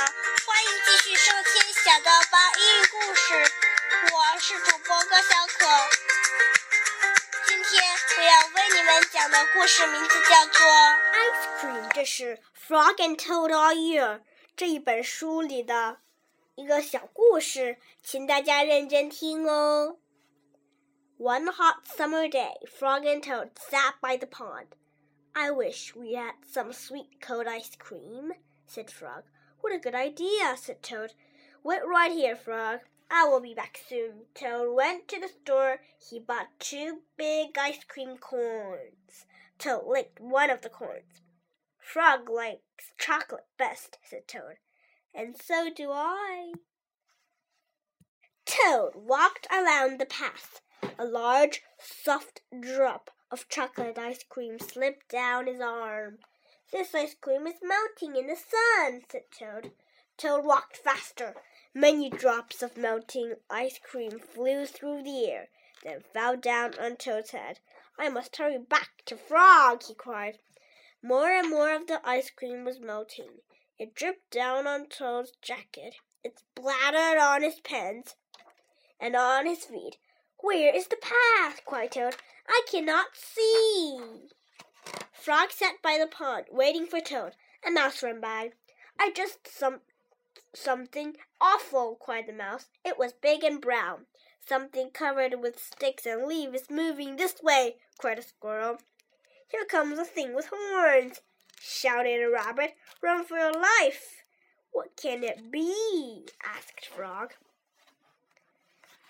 欢迎继续收听小豆包英语故事。我是主播高小可。今天我要为你们讲的故事名字叫做《Ice Cream》，这是《Frog and Toad All Year》这一本书里的一个小故事，请大家认真听哦。One hot summer day, Frog and Toad sat by the pond. I wish we had some sweet cold ice cream, said Frog. What a good idea, said Toad. Wait right here, Frog. I will be back soon. Toad went to the store. He bought two big ice cream cones. Toad licked one of the cones. Frog likes chocolate best, said Toad. And so do I. Toad walked around the path. A large, soft drop of chocolate ice cream slipped down his arm. This ice cream is melting in the sun, said Toad. Toad walked faster. Many drops of melting ice cream flew through the air, then fell down on Toad's head. I must hurry back to Frog, he cried. More and more of the ice cream was melting. It dripped down on Toad's jacket. It splattered on his pants and on his feet. Where is the path? cried Toad. I cannot see. Frog sat by the pond, waiting for Toad. A mouse ran by. I just some something awful, cried the mouse. It was big and brown. Something covered with sticks and leaves moving this way, cried a squirrel. Here comes a thing with horns, shouted a rabbit. Run for your life. What can it be? asked Frog.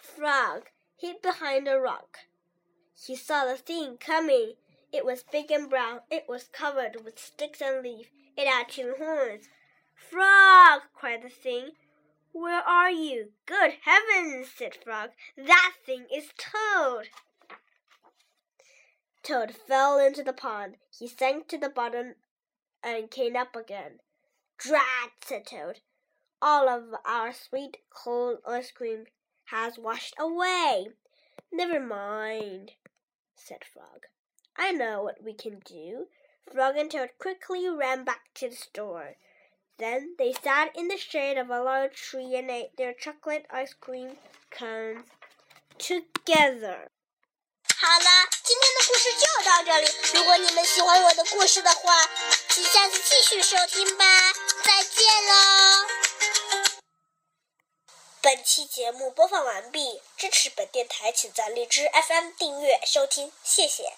Frog hid behind a rock. He saw the thing coming. It was big and brown. It was covered with sticks and leaves. It had two horns. Frog! cried the thing. Where are you? Good heavens! said Frog. That thing is Toad. Toad fell into the pond. He sank to the bottom and came up again. Drat! said Toad. All of our sweet cold ice cream has washed away. Never mind, said Frog. I know what we can do. Frog and Toad quickly ran back to the store. Then they sat in the shade of a large tree and ate their chocolate ice cream cones together. 好了，今天的故事就到这里。如果你们喜欢我的故事的话，请下次继续收听吧。再见喽！本期节目播放完毕。支持本电台，请在荔枝 FM 订阅收听，谢谢。